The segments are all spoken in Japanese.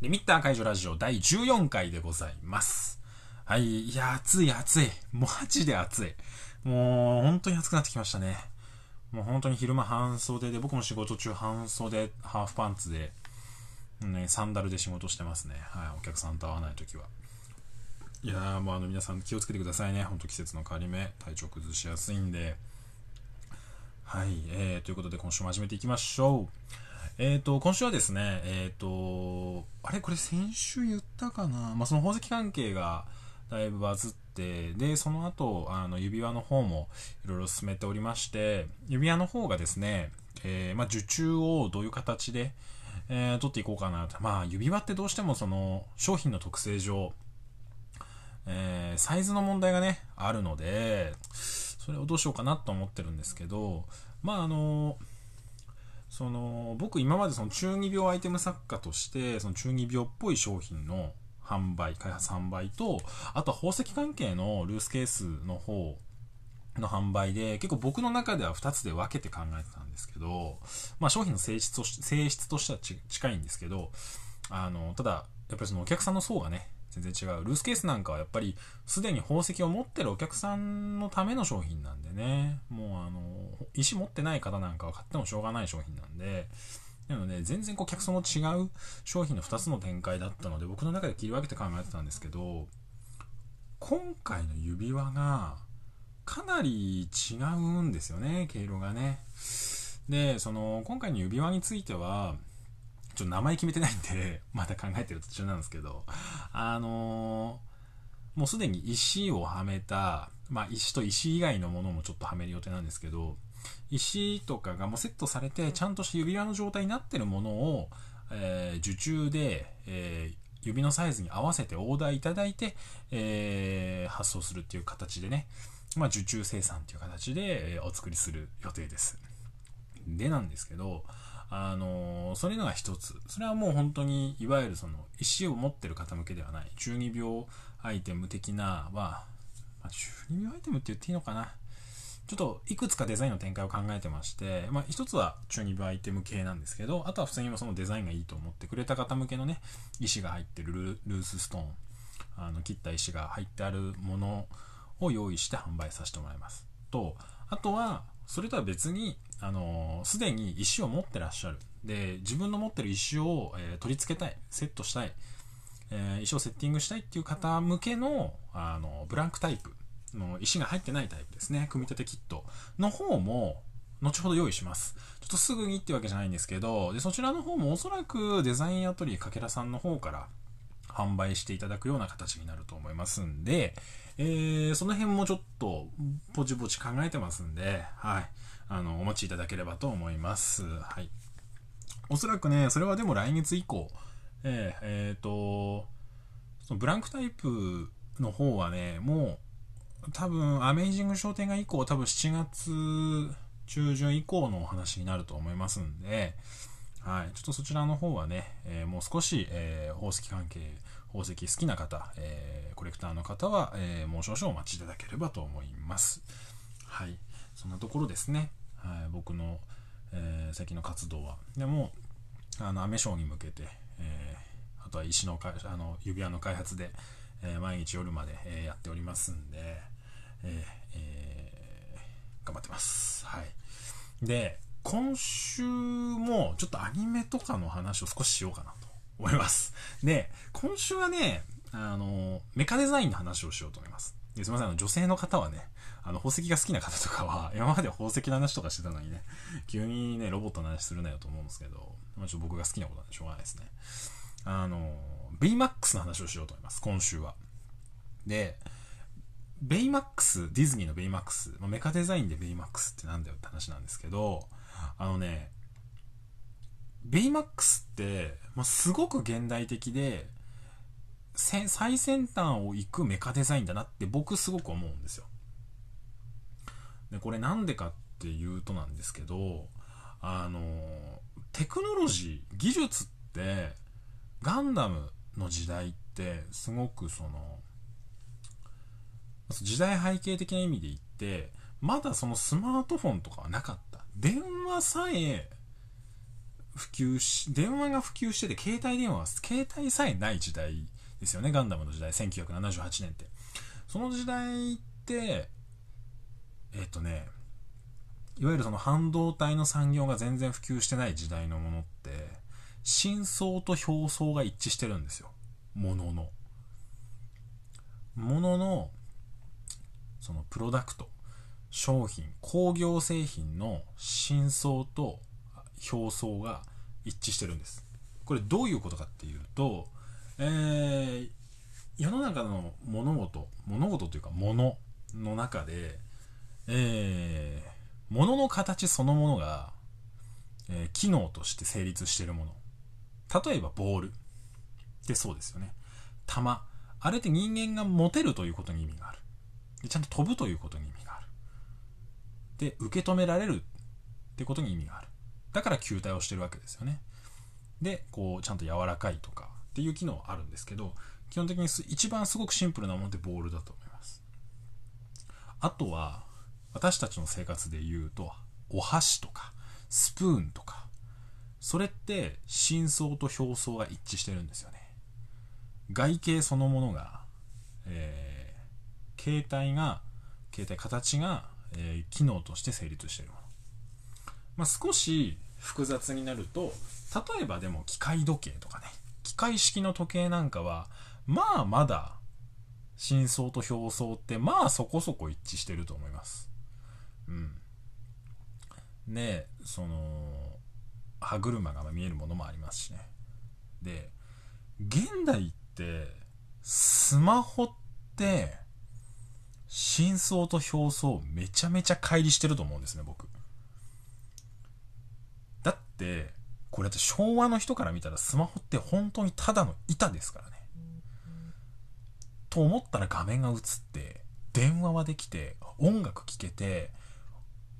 リミッター解除ラジオ第14回でございます。はい。いや、暑い暑い。マジで暑い。もう、本当に暑くなってきましたね。もう本当に昼間半袖で、僕も仕事中半袖、ハーフパンツで、ね、サンダルで仕事してますね。はい。お客さんと会わないときは。いやー、もうあの皆さん気をつけてくださいね。ほんと季節の変わり目、体調崩しやすいんで。はい。えー、ということで今週も始めていきましょう。えっ、ー、と、今週はですね、えっ、ー、と、あれ？これ先週言ったかな？まあ、その宝石関係がだいぶバズって、で、その後、あの、指輪の方もいろいろ進めておりまして、指輪の方がですね、えー、まあ、受注をどういう形で、えー、取っていこうかなと。まあ、指輪ってどうしてもその、商品の特性上、えー、サイズの問題がね、あるので、それをどうしようかなと思ってるんですけど、まあ、あのーその僕今までその中二病アイテム作家としてその中二病っぽい商品の販売開発販売とあとは宝石関係のルースケースの方の販売で結構僕の中では2つで分けて考えてたんですけど、まあ、商品の性質とし性質としては近いんですけどあのただやっぱりそのお客さんの層がね全然違う。ルースケースなんかはやっぱりすでに宝石を持ってるお客さんのための商品なんでね、もうあの、石持ってない方なんかは買ってもしょうがない商品なんで、なので、全然こう客層の違う商品の2つの展開だったので、僕の中で切り分けて考えてたんですけど、今回の指輪がかなり違うんですよね、毛色がね。で、その、今回の指輪については、ちょっと名前決めてないんで、まだ考えてる途中なんですけど、あのー、もうすでに石をはめた、まあ石と石以外のものもちょっとはめる予定なんですけど、石とかがもうセットされて、ちゃんとした指輪の状態になってるものを、えー、受注で、えー、指のサイズに合わせてオーダーいただいて、えー、発送するっていう形でね、まあ、受注生産っていう形で、えお作りする予定です。でなんですけど、あのそれのが一つ。それはもう本当に、いわゆるその、石を持ってる方向けではない、中二病アイテム的なは、まあ、中二病アイテムって言っていいのかな。ちょっといくつかデザインの展開を考えてまして、まあ、一つは中二病アイテム系なんですけど、あとは普通にそのデザインがいいと思ってくれた方向けのね、石が入ってるルースストーン、あの切った石が入ってあるものを用意して販売させてもらいます。と、あとは、それとは別に、あのす、でに石を持ってらっしゃる。で、自分の持ってる石を、えー、取り付けたい、セットしたい、えー、石をセッティングしたいっていう方向けの、あの、ブランクタイプの石が入ってないタイプですね。組み立てキットの方も、後ほど用意します。ちょっとすぐにってわけじゃないんですけど、で、そちらの方もおそらくデザインアトリエかけらさんの方から販売していただくような形になると思いますんで、えー、その辺もちょっと、ぼちぼち考えてますんで、はい。あの、お待ちいただければと思います。はい。おそらくね、それはでも来月以降、えー、えー、と、そのブランクタイプの方はね、もう、多分、アメイジング商店街以降、多分7月中旬以降のお話になると思いますんで、はい。ちょっとそちらの方はね、えー、もう少し、えー、宝石関係、宝石好きな方、えー、コレクターの方は、えもう少々お待ちいただければと思います。はい。そんなところですね。はい。僕の、え最近の活動は。でも、あの、アメショーに向けて、えあとは石のか、あの、指輪の開発で、え毎日夜まで、えやっておりますんで、ええ頑張ってます。はい。で、今週もちょっとアニメとかの話を少ししようかなと思います。で、今週はね、あの、メカデザインの話をしようと思います。すみません、あの、女性の方はね、あの、宝石が好きな方とかは、今まで宝石の話とかしてたのにね、急にね、ロボットの話するなよと思うんですけど、まあ、ちょっと僕が好きなことなんでしょうがないですね。あの、ベイマックスの話をしようと思います、今週は。で、ベイマックス、ディズニーのベイマックス、まあ、メカデザインでベイマックスってなんだよって話なんですけど、あのね、ベイマックスって、まあ、すごく現代的で、最先端を行くメカデザインだなって僕すごく思うんですよ。で、これなんでかっていうとなんですけど、あの、テクノロジー、技術って、ガンダムの時代って、すごくその、時代背景的な意味で言って、まだそのスマートフォンとかはなかった。電話さえ普及し、電話が普及してて、携帯電話、携帯さえない時代ですよね、ガンダムの時代、1978年って。その時代って、えっ、とね、いわゆるその半導体の産業が全然普及してない時代のものって、真相と表層が一致してるんですよ。ものの。ものの、そのプロダクト、商品、工業製品の真相と表層が一致してるんです。これどういうことかっていうと、えー、世の中の物事、物事というか物の中で、えー、物の形そのものが、えー、機能として成立しているもの。例えばボール。でそうですよね。玉。あれって人間が持てるということに意味がある。でちゃんと飛ぶということに意味がある。で、受け止められるってことに意味がある。だから球体をしてるわけですよね。で、こう、ちゃんと柔らかいとかっていう機能あるんですけど、基本的に一番すごくシンプルなものってボールだと思います。あとは、私たちの生活で言うと、お箸とか、スプーンとか、それって真相と表層が一致してるんですよね。外形そのものが、えー、携帯が、携帯形が、えー、機能として成立してるもの。まあ、少し複雑になると、例えばでも機械時計とかね、機械式の時計なんかは、まあまだ、真相と表層ってまあそこそこ一致してると思います。うん。で、その、歯車が見えるものもありますしね。で、現代って、スマホって、真相と表層めちゃめちゃ乖離してると思うんですね、僕。だって、これって昭和の人から見たらスマホって本当にただの板ですからね。と思ったら画面が映って、電話はできて、音楽聴けて、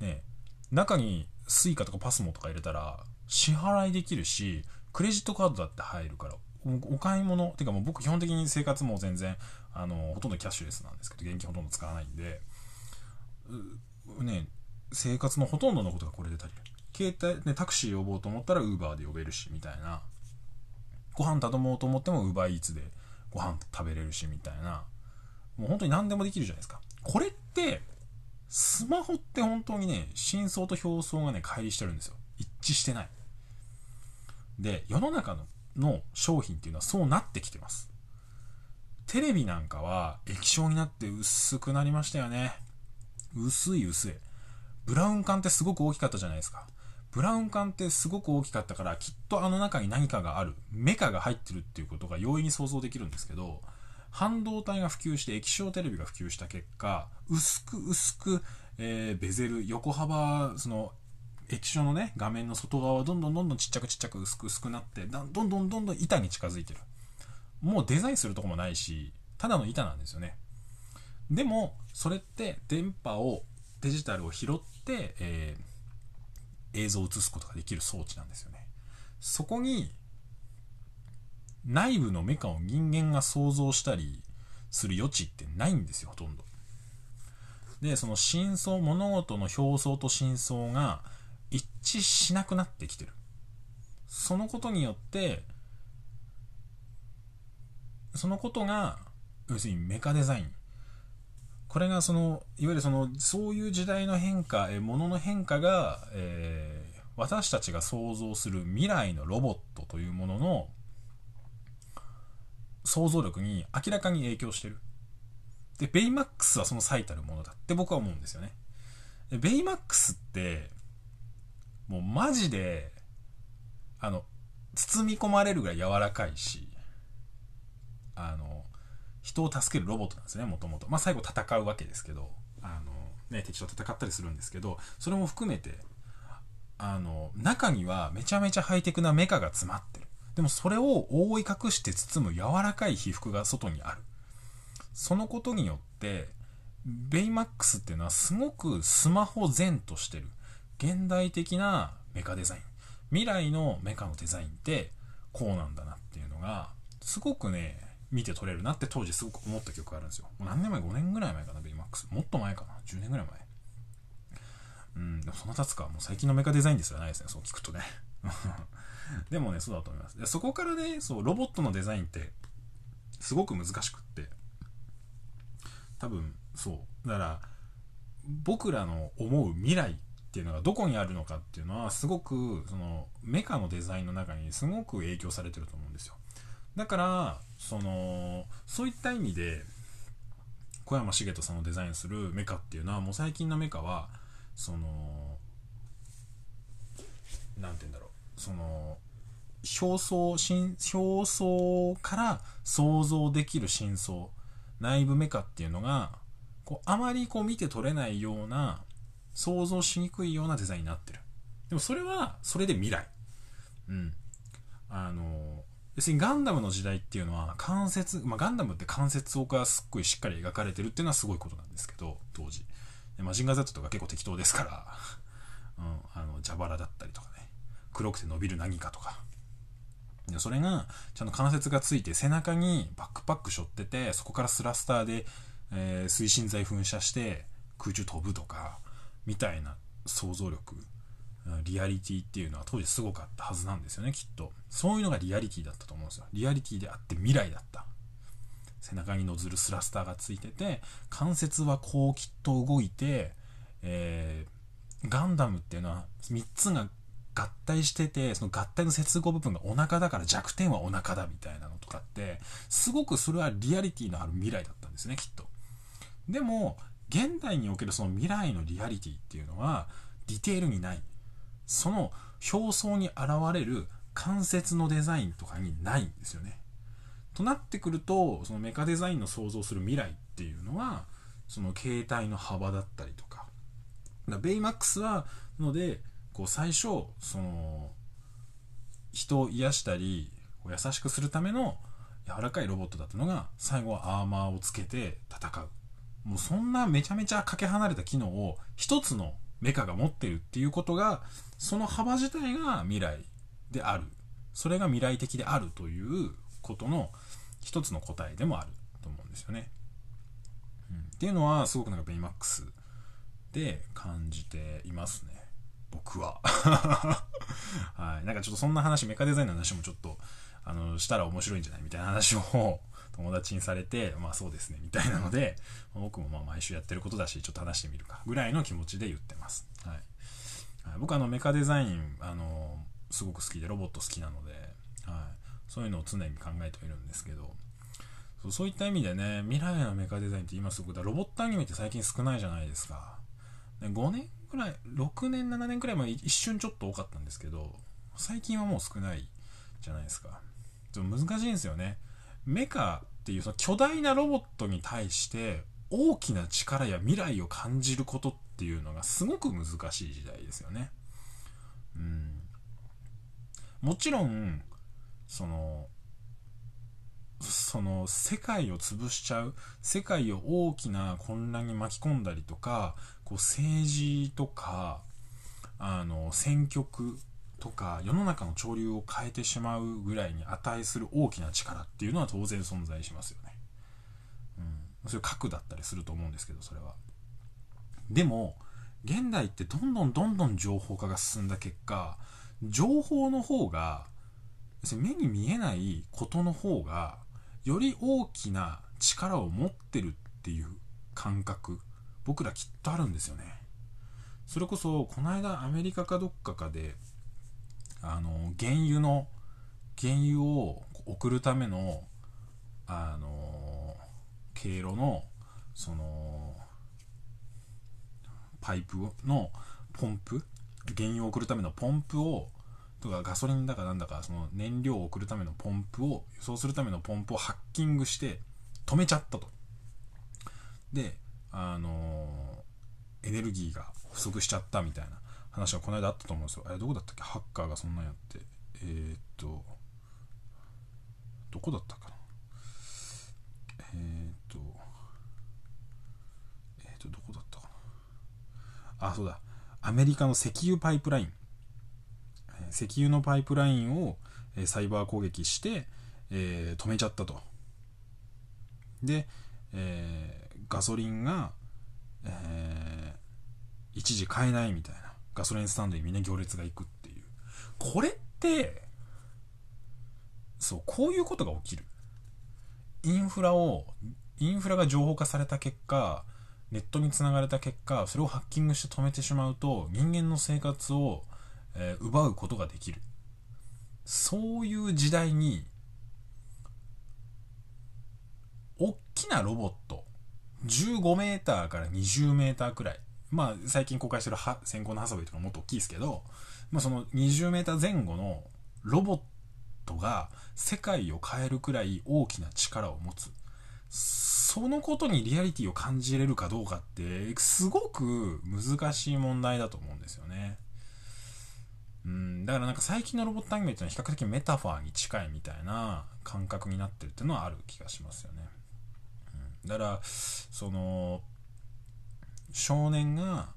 ね、中に suica とか pasmo とか入れたら支払いできるし、クレジットカードだって入るから、お買い物、てかもう僕基本的に生活も全然、あの、ほとんどキャッシュレスなんですけど、現金ほとんど使わないんで、ね、生活のほとんどのことがこれで足りる。携帯、ね、タクシー呼ぼうと思ったら Uber で呼べるし、みたいな。ご飯頼もうと思っても UberEats でご飯食べれるし、みたいな。もう本当に何でもできるじゃないですか。これって、スマホって本当にね、真相と表層がね、乖離してるんですよ。一致してない。で、世の中のの商品っていうのはそうなってきてます。テレビなんかは液晶になって薄くなりましたよね。薄い薄い。ブラウン管ってすごく大きかったじゃないですか。ブラウン管ってすごく大きかったから、きっとあの中に何かがある、メカが入ってるっていうことが容易に想像できるんですけど、半導体が普及して液晶テレビが普及した結果、薄く薄く、えー、ベゼル、横幅、その、液晶のね、画面の外側はどんどんどんどんちっちゃくちっちゃく薄く薄くなって、どんどんどんどん板に近づいてる。もうデザインするとこもないし、ただの板なんですよね。でも、それって電波を、デジタルを拾って、えー映像を映すことができる装置なんですよね。そこに内部のメカを人間が想像したりする余地ってないんですよ、ほとんど。で、その真相、物事の表層と真相が一致しなくなってきてる。そのことによって、そのことが、要するにメカデザイン。これがその、いわゆるその、そういう時代の変化、え、物の変化が、えー、私たちが想像する未来のロボットというものの想像力に明らかに影響してる。で、ベイマックスはその最たるものだって僕は思うんですよね。ベイマックスって、もうマジで、あの、包み込まれるぐらい柔らかいし、あの、人を助けるロボットなんですね、もともと。まあ、最後戦うわけですけど、あの、ね、敵と戦ったりするんですけど、それも含めて、あの、中にはめちゃめちゃハイテクなメカが詰まってる。でもそれを覆い隠して包む柔らかい皮膚が外にある。そのことによって、ベイマックスっていうのはすごくスマホ前としてる。現代的なメカデザイン。未来のメカのデザインってこうなんだなっていうのが、すごくね、見て取れるなって当時すごく思った曲があるんですよ。もう何年前 ?5 年ぐらい前かな、ベイマックス。もっと前かな ?10 年ぐらい前。うん、でもその経つか。もう最近のメカデザインですらないですね、そう聞くとね。でもね、そうだと思います。でそこからね、そう、ロボットのデザインって、すごく難しくって、多分、そう。だから、僕らの思う未来っていうのがどこにあるのかっていうのは、すごく、その、メカのデザインの中にすごく影響されてると思うんですよ。だから、その、そういった意味で、小山茂人さんのデザインするメカっていうのは、もう最近のメカは、その、なんて言うんだろう、その、表層、表層から想像できる真相、内部メカっていうのが、こう、あまりこう見て取れないような、想像しにくいようなデザインになってる。でもそれは、それで未来。うん。あの、要するにガンダムの時代っていうのは関節、まあ、ガンダムって関節がすっごいしっかり描かれてるっていうのはすごいことなんですけど、当時。でマジンガー Z とか結構適当ですから、うん、あの、蛇腹だったりとかね、黒くて伸びる何かとか。でそれが、ちゃんと関節がついて背中にバックパック背負ってて、そこからスラスターで、えー、推進剤噴射して空中飛ぶとか、みたいな想像力、リアリティっていうのは当時すごかったはずなんですよね、きっと。そういうのがリアリティだったと思うんですよ。リアリティであって未来だった。背中にノズルスラスターがついてて、関節はこうきっと動いて、えー、ガンダムっていうのは3つが合体してて、その合体の接合部分がお腹だから弱点はお腹だみたいなのとかって、すごくそれはリアリティのある未来だったんですね、きっと。でも、現代におけるその未来のリアリティっていうのは、ディテールにない。その表層に現れる関節のデザインとかにないんですよね。となってくると、そのメカデザインの想像する未来っていうのは、その形態の幅だったりとか。かベイマックスは、ので、こう最初、その、人を癒したり、優しくするための柔らかいロボットだったのが、最後はアーマーをつけて戦う。もうそんなめちゃめちゃかけ離れた機能を一つのメカが持ってるっていうことが、その幅自体が未来である。それが未来的であるということの一つの答えでもあると思うんですよね。うん、っていうのはすごくなんかベイマックスで感じていますね。僕は。はい。なんかちょっとそんな話、メカデザインの話もちょっと、あの、したら面白いんじゃない？みたいな話を友達にされて、まあそうですね、みたいなので、僕もまあ毎週やってることだし、ちょっと話してみるか、ぐらいの気持ちで言ってます。はい。僕あの、メカデザイン、あの、すごく好きで、ロボット好きなので、はい。そういうのを常に考えてはいるんですけど、そうそういった意味でね、未来のメカデザインって今すごく、ロボットアニメって最近少ないじゃないですか。5年くらい、6年、7年くらい前一瞬ちょっと多かったんですけど、最近はもう少ないじゃないですか。ちょっと難しいんですよね。メカっていうその巨大なロボットに対して大きな力や未来を感じることっていうのがすごく難しい時代ですよね。うん。もちろん、その、その世界を潰しちゃう、世界を大きな混乱に巻き込んだりとか、こう政治とか、あの、選曲とか世の中の潮流を変えてしまうぐらいに値する大きな力っていうのは当然存在しますよね。うん。それ核だったりすると思うんですけど、それは。でも、現代ってどんどんどんどん情報化が進んだ結果、情報の方が、目に見えないことの方が、より大きな力を持ってるっていう感覚、僕らきっとあるんですよね。それこそ、この間アメリカかどっかかで、あの原油の原油を送るためのあの経路のそのパイプのポンプ原油を送るためのポンプをとかガソリンだかなんだかその燃料を送るためのポンプを輸送するためのポンプをハッキングして止めちゃったと。であのエネルギーが不足しちゃったみたいな。話はこの間あったと思うんですよ。あれどこだったっけ？ハッカーがそんなんやって。えー、っと、どこだったかな？えー、っと、えー、っと、どこだったかな？あ、そうだ。アメリカの石油パイプライン。石油のパイプラインをサイバー攻撃して、え、止めちゃったと。で、え、ガソリンが、えー、一時買えないみたいな。ガソリンスタンドにみんな行列が行くっていう。これって、そう、こういうことが起きる。インフラを、インフラが情報化された結果、ネットにつながれた結果、それをハッキングして止めてしまうと、人間の生活を、えー、奪うことができる。そういう時代に、大きなロボット、15メーターから20メーターくらい、まあ、最近公開してる先行のハサウェイとかもっと大きいですけど、まあ、その20メーター前後のロボットが世界を変えるくらい大きな力を持つ。そのことにリアリティを感じれるかどうかって、すごく難しい問題だと思うんですよね。うん、だからなんか最近のロボットアニメっていうのは比較的メタファーに近いみたいな感覚になってるっていうのはある気がしますよね。うん、だから、その、少年が、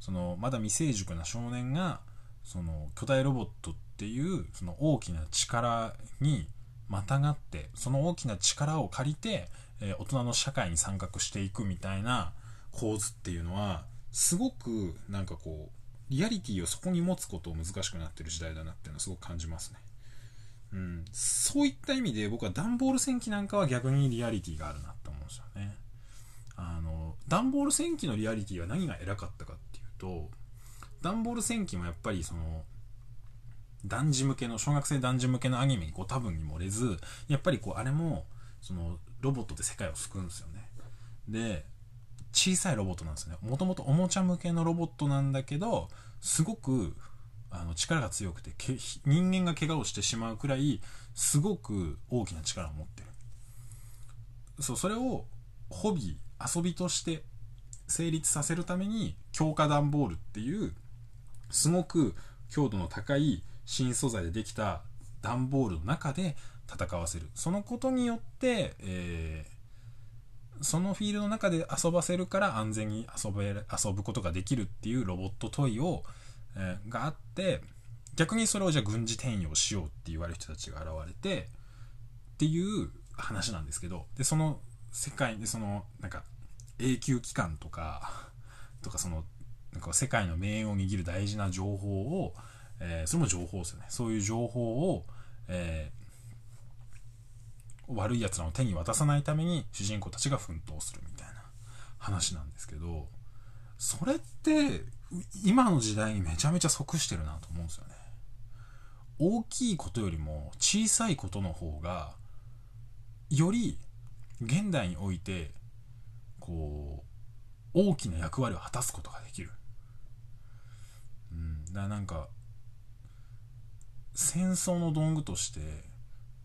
その、まだ未成熟な少年が、その、巨大ロボットっていうその大きな力にまたがってその大きな力を借りて、え、大人の社会に参画していくみたいな構図っていうのはすごくなんかこうリアリティをそこに持つことを難しくなってる時代だなっていうのはすごく感じますね。うん、そういった意味で僕は段ボール戦記なんかは逆にリアリティがあるなって思うんですよね。あの、段ボール戦記のリアリティは何が偉かったかっていうと、段ボール戦記もやっぱりその、男児向けの、小学生男児向けのアニメにこう多分に漏れず、やっぱりこうあれも、そのロボットで世界を救うんですよね。で、小さいロボットなんですね。もともとおもちゃ向けのロボットなんだけど、すごくあの力が強くて人間が怪我をしてしまうくらいすごく大きな力を持ってるそうそれをホビー遊びとして成立させるために強化段ボールっていうすごく強度の高い新素材でできた段ボールの中で戦わせる。そのことによって、えー、そのフィールドの中で遊ばせるから安全に遊べ遊ぶことができるっていうロボットトイを、えー、があって、逆にそれをじゃあ軍事転用しようって言われる人たちが現れて、っていう話なんですけど、で、その世界でその、なんか、永久機関とか、とかその、なんか世界の命運を握る大事な情報を、えー、それも情報ですよね。そういう情報を、えー、悪い奴らの手に渡さないために主人公たちが奮闘するみたいな話なんですけど、それって、今の時代にめちゃめちゃ即してるなと思うんですよね。大きいことよりも小さいことの方が、より現代において、こう、大きな役割を果たすことができる。うん、だからなんか、戦争の道具として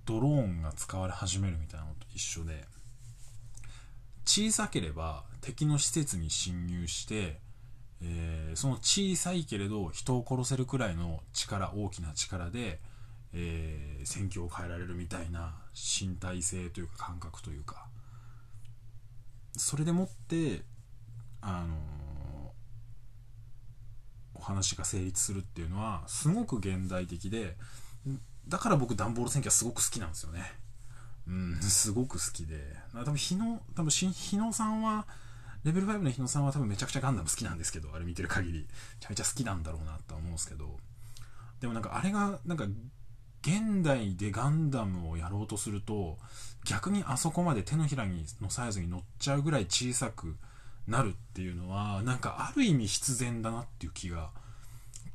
ドローンが使われ始めるみたいなのと一緒で小さければ敵の施設に侵入して、えー、その小さいけれど人を殺せるくらいの力大きな力で、えー、戦況を変えられるみたいな身体性というか感覚というかそれでもってあのお話が成立するっていうのはすごく現代的でだから僕ダンボール戦記はすごく好きなんですよね。うんすごく好きで。多分日野多分日野さんはレベル5の日野さんは多分めちゃくちゃガンダム好きなんですけどあれ見てる限り。めちゃめちゃ好きなんだろうなとは思うんですけど。でもなんかあれがなんか現代でガンダムをやろうとすると逆にあそこまで手のひらにのサイズに乗っちゃうぐらい小さくなるっていうのはなんかある意味必然だなっていう気が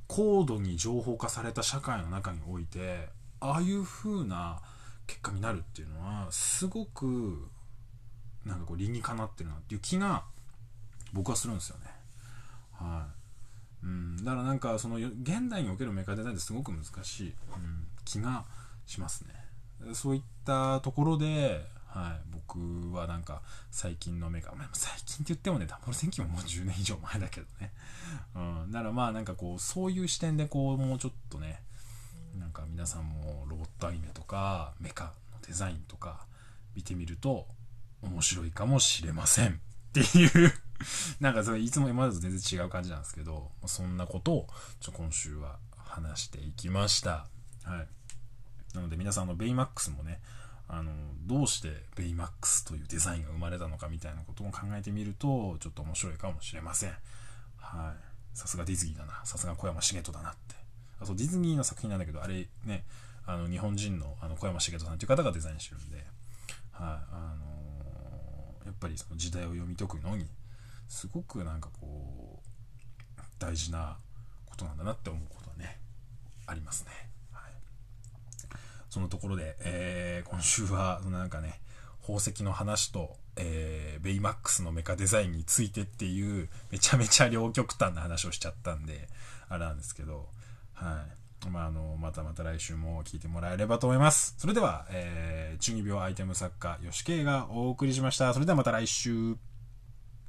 高度に情報化された社会の中においてああいう風な結果になるっていうのはすごくなんかこう理にかなってるなっていう気が僕はするんですよね。はい、うん、だからなんかその現代におけるメカデザインってすごく難しい、うん、気がしますね。そういったところではい、僕はなんか最近のメカ、まあ、最近って言ってもね、ダブル戦記ももう10年以上前だけどね。うん、だからまあなんかこう、そういう視点でこう、もうちょっとね、なんか皆さんもロボットアニメとか、メカのデザインとか見てみると面白いかもしれませんっていうなんかそれいつも今までと全然違う感じなんですけど、そんなことをちょ今週は話していきました。はい。なので皆さんのベイマックスもね、あのどうしてベイマックスというデザインが生まれたのかみたいなことも考えてみるとちょっと面白いかもしれません。はい。さすがディズニーだな。さすが小山茂人だなって。あそうディズニーの作品なんだけどあれねあの日本人のあの小山茂人さんという方がデザインしてるんで、はい。あのやっぱりその時代を読み解くのにすごくなんかこう大事なことなんだなって思うことはねありますね。そのところで、えー、今週はなんかね宝石の話と、えー、ベイマックスのメカデザインについてっていうめちゃめちゃ両極端な話をしちゃったんであれなんですけど、はい。まあ、あのまたまた来週も聞いてもらえればと思います。それでは、えー、中二病アイテム作家吉慶がお送りしました。それではまた来週。